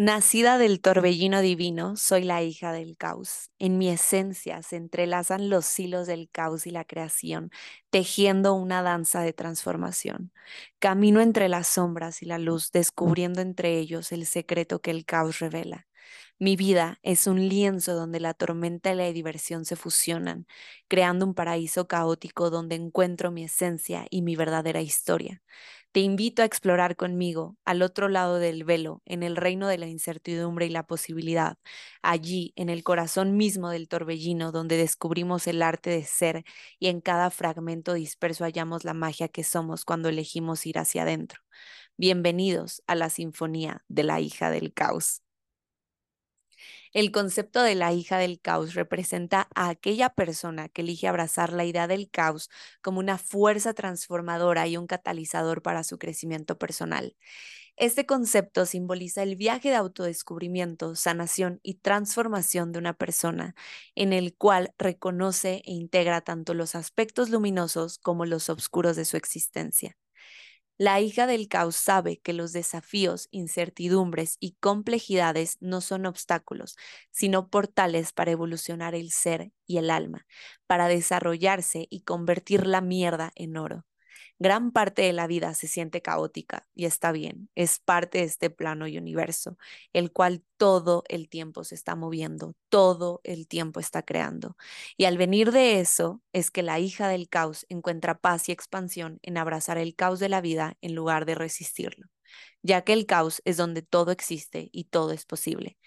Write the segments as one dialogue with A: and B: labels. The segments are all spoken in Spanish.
A: Nacida del torbellino divino, soy la hija del caos. En mi esencia se entrelazan los hilos del caos y la creación, tejiendo una danza de transformación. Camino entre las sombras y la luz, descubriendo entre ellos el secreto que el caos revela. Mi vida es un lienzo donde la tormenta y la diversión se fusionan, creando un paraíso caótico donde encuentro mi esencia y mi verdadera historia. Te invito a explorar conmigo al otro lado del velo, en el reino de la incertidumbre y la posibilidad, allí, en el corazón mismo del torbellino, donde descubrimos el arte de ser y en cada fragmento disperso hallamos la magia que somos cuando elegimos ir hacia adentro. Bienvenidos a la sinfonía de la hija del caos. El concepto de la hija del caos representa a aquella persona que elige abrazar la idea del caos como una fuerza transformadora y un catalizador para su crecimiento personal. Este concepto simboliza el viaje de autodescubrimiento, sanación y transformación de una persona, en el cual reconoce e integra tanto los aspectos luminosos como los oscuros de su existencia. La hija del caos sabe que los desafíos, incertidumbres y complejidades no son obstáculos, sino portales para evolucionar el ser y el alma, para desarrollarse y convertir la mierda en oro. Gran parte de la vida se siente caótica y está bien, es parte de este plano y universo, el cual todo el tiempo se está moviendo, todo el tiempo está creando. Y al venir de eso es que la hija del caos encuentra paz y expansión en abrazar el caos de la vida en lugar de resistirlo, ya que el caos es donde todo existe y todo es posible.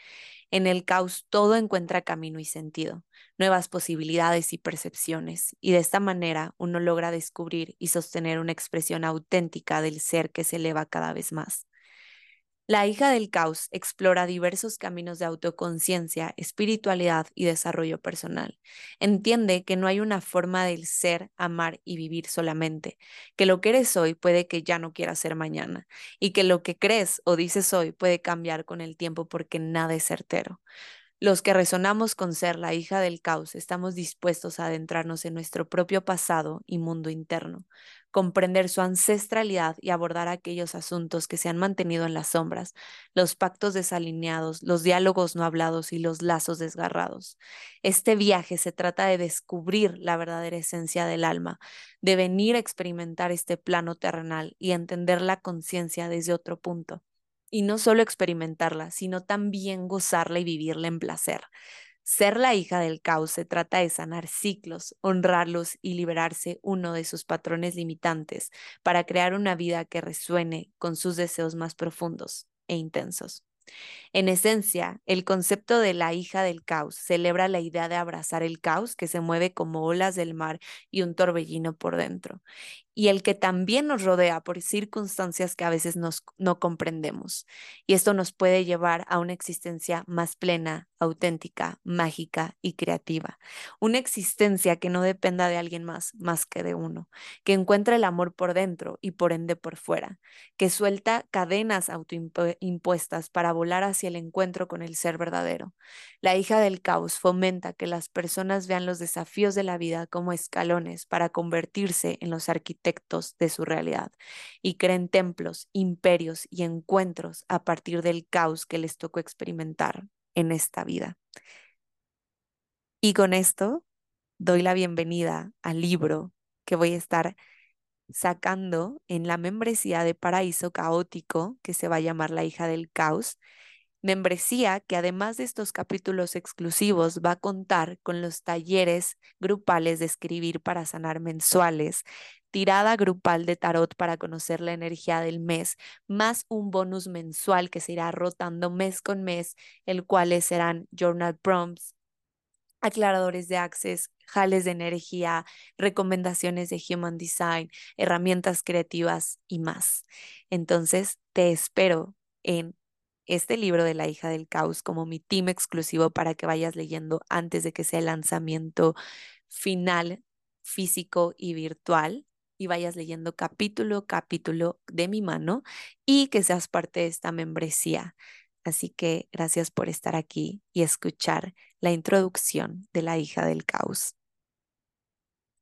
A: En el caos todo encuentra camino y sentido, nuevas posibilidades y percepciones, y de esta manera uno logra descubrir y sostener una expresión auténtica del ser que se eleva cada vez más. La hija del caos explora diversos caminos de autoconciencia, espiritualidad y desarrollo personal. Entiende que no hay una forma del ser, amar y vivir solamente, que lo que eres hoy puede que ya no quieras ser mañana y que lo que crees o dices hoy puede cambiar con el tiempo porque nada es certero. Los que resonamos con ser la hija del caos estamos dispuestos a adentrarnos en nuestro propio pasado y mundo interno, comprender su ancestralidad y abordar aquellos asuntos que se han mantenido en las sombras, los pactos desalineados, los diálogos no hablados y los lazos desgarrados. Este viaje se trata de descubrir la verdadera esencia del alma, de venir a experimentar este plano terrenal y entender la conciencia desde otro punto y no solo experimentarla, sino también gozarla y vivirla en placer. Ser la hija del caos se trata de sanar ciclos, honrarlos y liberarse uno de sus patrones limitantes para crear una vida que resuene con sus deseos más profundos e intensos. En esencia, el concepto de la hija del caos celebra la idea de abrazar el caos que se mueve como olas del mar y un torbellino por dentro, y el que también nos rodea por circunstancias que a veces nos, no comprendemos. Y esto nos puede llevar a una existencia más plena, auténtica, mágica y creativa. Una existencia que no dependa de alguien más, más que de uno, que encuentra el amor por dentro y por ende por fuera, que suelta cadenas autoimpuestas para volar hacia el encuentro con el ser verdadero. La hija del caos fomenta que las personas vean los desafíos de la vida como escalones para convertirse en los arquitectos de su realidad y creen templos, imperios y encuentros a partir del caos que les tocó experimentar en esta vida. Y con esto doy la bienvenida al libro que voy a estar sacando en la membresía de Paraíso Caótico, que se va a llamar La hija del caos, membresía que además de estos capítulos exclusivos va a contar con los talleres grupales de escribir para sanar mensuales, tirada grupal de tarot para conocer la energía del mes, más un bonus mensual que se irá rotando mes con mes, el cual serán journal prompts, aclaradores de access, jales de energía, recomendaciones de human design, herramientas creativas y más. Entonces, te espero en este libro de la hija del caos como mi team exclusivo para que vayas leyendo antes de que sea el lanzamiento final físico y virtual y vayas leyendo capítulo, capítulo de mi mano y que seas parte de esta membresía. Así que gracias por estar aquí y escuchar la introducción de la hija del caos.